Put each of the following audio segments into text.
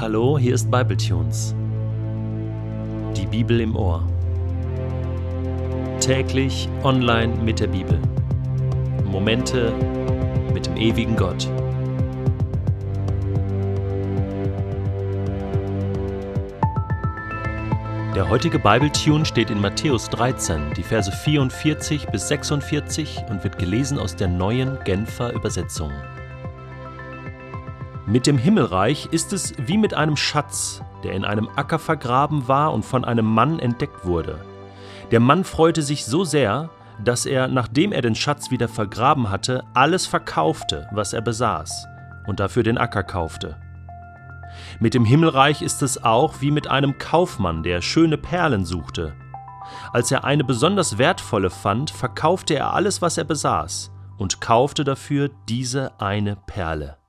Hallo, hier ist Bibletunes. Die Bibel im Ohr. Täglich online mit der Bibel. Momente mit dem ewigen Gott. Der heutige Bibletune steht in Matthäus 13, die Verse 44 bis 46 und wird gelesen aus der neuen Genfer Übersetzung. Mit dem Himmelreich ist es wie mit einem Schatz, der in einem Acker vergraben war und von einem Mann entdeckt wurde. Der Mann freute sich so sehr, dass er, nachdem er den Schatz wieder vergraben hatte, alles verkaufte, was er besaß, und dafür den Acker kaufte. Mit dem Himmelreich ist es auch wie mit einem Kaufmann, der schöne Perlen suchte. Als er eine besonders wertvolle fand, verkaufte er alles, was er besaß, und kaufte dafür diese eine Perle.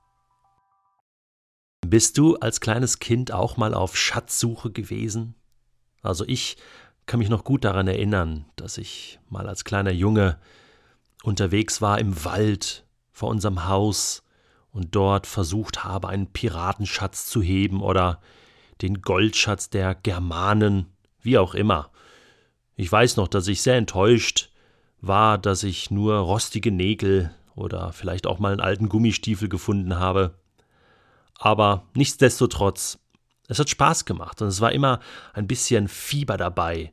Bist du als kleines Kind auch mal auf Schatzsuche gewesen? Also ich kann mich noch gut daran erinnern, dass ich mal als kleiner Junge unterwegs war im Wald vor unserem Haus und dort versucht habe, einen Piratenschatz zu heben oder den Goldschatz der Germanen, wie auch immer. Ich weiß noch, dass ich sehr enttäuscht war, dass ich nur rostige Nägel oder vielleicht auch mal einen alten Gummistiefel gefunden habe. Aber nichtsdestotrotz, es hat Spaß gemacht und es war immer ein bisschen Fieber dabei,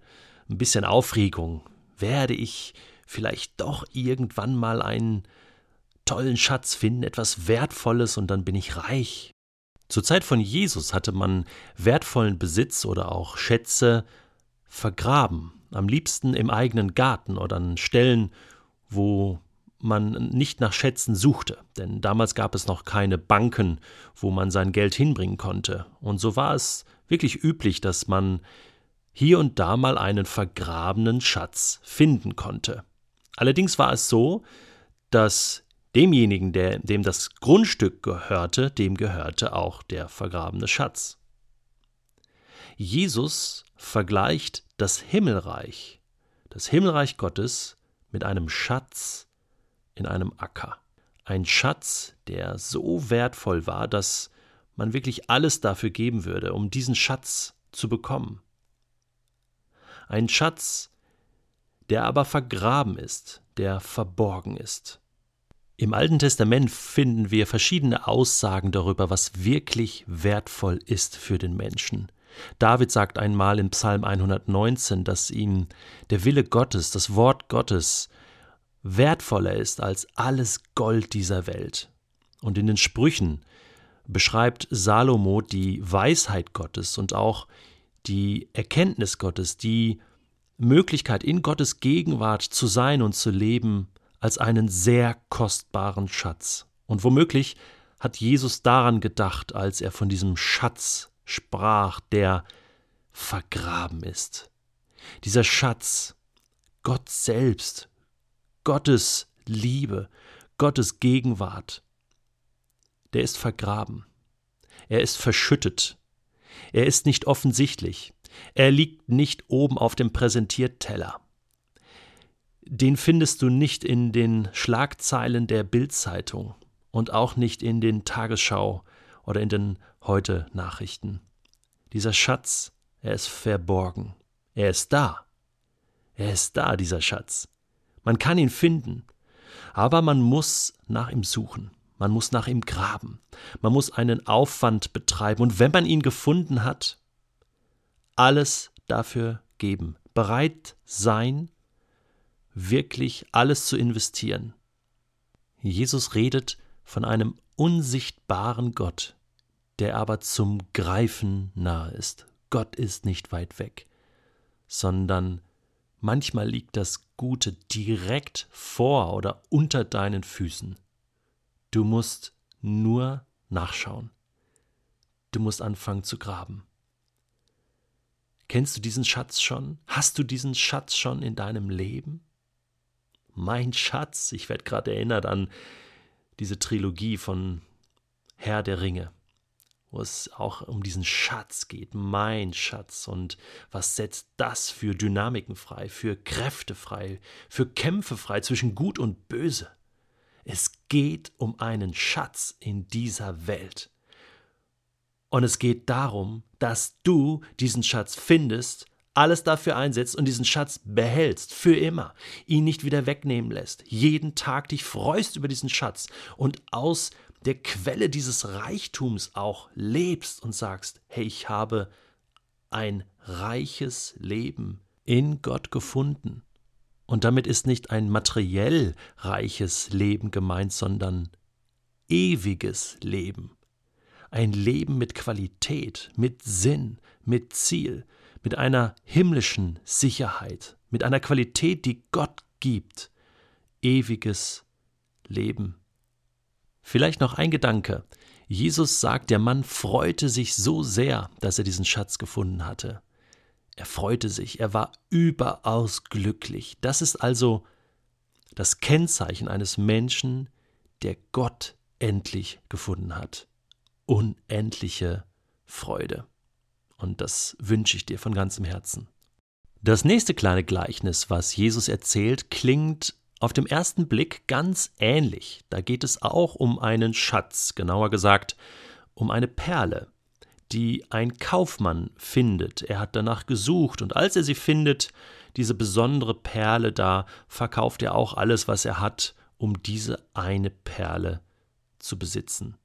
ein bisschen Aufregung. Werde ich vielleicht doch irgendwann mal einen tollen Schatz finden, etwas Wertvolles und dann bin ich reich? Zur Zeit von Jesus hatte man wertvollen Besitz oder auch Schätze vergraben, am liebsten im eigenen Garten oder an Stellen, wo man nicht nach Schätzen suchte, denn damals gab es noch keine Banken, wo man sein Geld hinbringen konnte, und so war es wirklich üblich, dass man hier und da mal einen vergrabenen Schatz finden konnte. Allerdings war es so, dass demjenigen, der, dem das Grundstück gehörte, dem gehörte auch der vergrabene Schatz. Jesus vergleicht das Himmelreich, das Himmelreich Gottes, mit einem Schatz, in einem Acker. Ein Schatz, der so wertvoll war, dass man wirklich alles dafür geben würde, um diesen Schatz zu bekommen. Ein Schatz, der aber vergraben ist, der verborgen ist. Im Alten Testament finden wir verschiedene Aussagen darüber, was wirklich wertvoll ist für den Menschen. David sagt einmal in Psalm 119, dass ihm der Wille Gottes, das Wort Gottes, wertvoller ist als alles Gold dieser Welt. Und in den Sprüchen beschreibt Salomo die Weisheit Gottes und auch die Erkenntnis Gottes, die Möglichkeit in Gottes Gegenwart zu sein und zu leben, als einen sehr kostbaren Schatz. Und womöglich hat Jesus daran gedacht, als er von diesem Schatz sprach, der vergraben ist. Dieser Schatz, Gott selbst, Gottes Liebe, Gottes Gegenwart, der ist vergraben. Er ist verschüttet. Er ist nicht offensichtlich. Er liegt nicht oben auf dem Präsentierteller. Den findest du nicht in den Schlagzeilen der Bildzeitung und auch nicht in den Tagesschau oder in den Heute Nachrichten. Dieser Schatz, er ist verborgen. Er ist da. Er ist da, dieser Schatz. Man kann ihn finden, aber man muss nach ihm suchen. Man muss nach ihm graben. Man muss einen Aufwand betreiben. Und wenn man ihn gefunden hat, alles dafür geben. Bereit sein, wirklich alles zu investieren. Jesus redet von einem unsichtbaren Gott, der aber zum Greifen nahe ist. Gott ist nicht weit weg, sondern Manchmal liegt das Gute direkt vor oder unter deinen Füßen. Du musst nur nachschauen. Du musst anfangen zu graben. Kennst du diesen Schatz schon? Hast du diesen Schatz schon in deinem Leben? Mein Schatz, ich werde gerade erinnert an diese Trilogie von Herr der Ringe wo es auch um diesen Schatz geht, mein Schatz und was setzt das für Dynamiken frei, für Kräfte frei, für Kämpfe frei zwischen Gut und Böse. Es geht um einen Schatz in dieser Welt. Und es geht darum, dass du diesen Schatz findest, alles dafür einsetzt und diesen Schatz behältst, für immer, ihn nicht wieder wegnehmen lässt, jeden Tag dich freust über diesen Schatz und aus der Quelle dieses Reichtums auch lebst und sagst, hey, ich habe ein reiches Leben in Gott gefunden. Und damit ist nicht ein materiell reiches Leben gemeint, sondern ewiges Leben. Ein Leben mit Qualität, mit Sinn, mit Ziel, mit einer himmlischen Sicherheit, mit einer Qualität, die Gott gibt. Ewiges Leben. Vielleicht noch ein Gedanke. Jesus sagt, der Mann freute sich so sehr, dass er diesen Schatz gefunden hatte. Er freute sich, er war überaus glücklich. Das ist also das Kennzeichen eines Menschen, der Gott endlich gefunden hat. Unendliche Freude. Und das wünsche ich dir von ganzem Herzen. Das nächste kleine Gleichnis, was Jesus erzählt, klingt auf dem ersten Blick ganz ähnlich. Da geht es auch um einen Schatz, genauer gesagt um eine Perle die ein Kaufmann findet. Er hat danach gesucht und als er sie findet, diese besondere Perle da, verkauft er auch alles, was er hat, um diese eine Perle zu besitzen.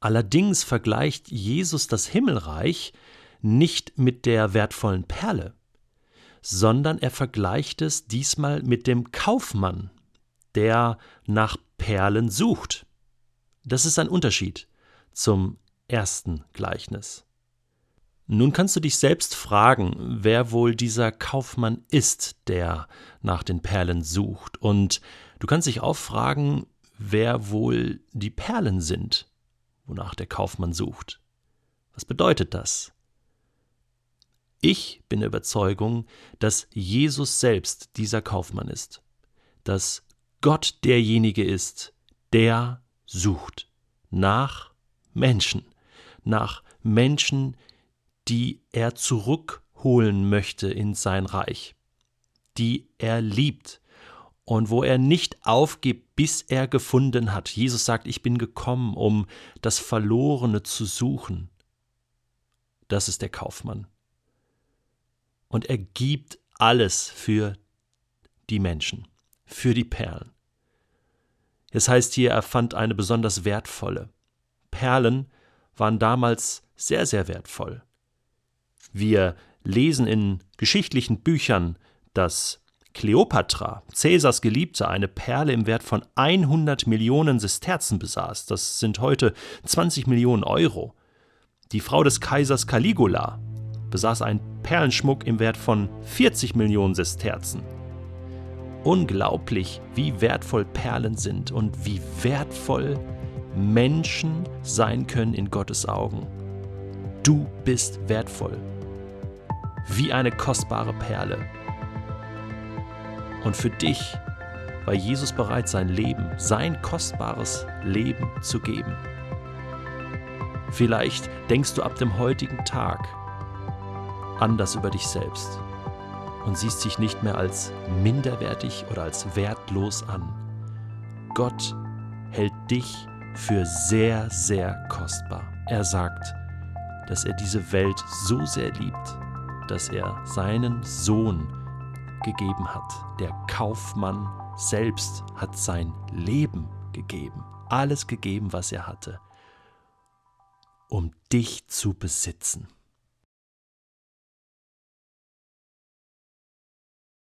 Allerdings vergleicht Jesus das Himmelreich nicht mit der wertvollen Perle, sondern er vergleicht es diesmal mit dem Kaufmann, der nach Perlen sucht. Das ist ein Unterschied zum ersten Gleichnis. Nun kannst du dich selbst fragen, wer wohl dieser Kaufmann ist, der nach den Perlen sucht, und du kannst dich auch fragen, wer wohl die Perlen sind, wonach der Kaufmann sucht. Was bedeutet das? Ich bin der Überzeugung, dass Jesus selbst dieser Kaufmann ist, dass Gott derjenige ist, der sucht nach Menschen, nach Menschen, die er zurückholen möchte in sein Reich, die er liebt und wo er nicht aufgibt, bis er gefunden hat. Jesus sagt, ich bin gekommen, um das Verlorene zu suchen. Das ist der Kaufmann. Und er gibt alles für die Menschen, für die Perlen. Es heißt hier, er fand eine besonders wertvolle. Perlen waren damals sehr, sehr wertvoll. Wir lesen in geschichtlichen Büchern, dass Kleopatra, Cäsars Geliebte, eine Perle im Wert von 100 Millionen Sesterzen besaß. Das sind heute 20 Millionen Euro. Die Frau des Kaisers Caligula besaß einen Perlenschmuck im Wert von 40 Millionen Sesterzen. Unglaublich, wie wertvoll Perlen sind und wie wertvoll Menschen sein können in Gottes Augen. Du bist wertvoll, wie eine kostbare Perle. Und für dich war Jesus bereit, sein Leben, sein kostbares Leben zu geben. Vielleicht denkst du ab dem heutigen Tag anders über dich selbst und siehst dich nicht mehr als minderwertig oder als wertlos an. Gott hält dich für sehr, sehr kostbar. Er sagt, dass er diese Welt so sehr liebt, dass er seinen Sohn gegeben hat. Der Kaufmann selbst hat sein Leben gegeben, alles gegeben, was er hatte, um dich zu besitzen.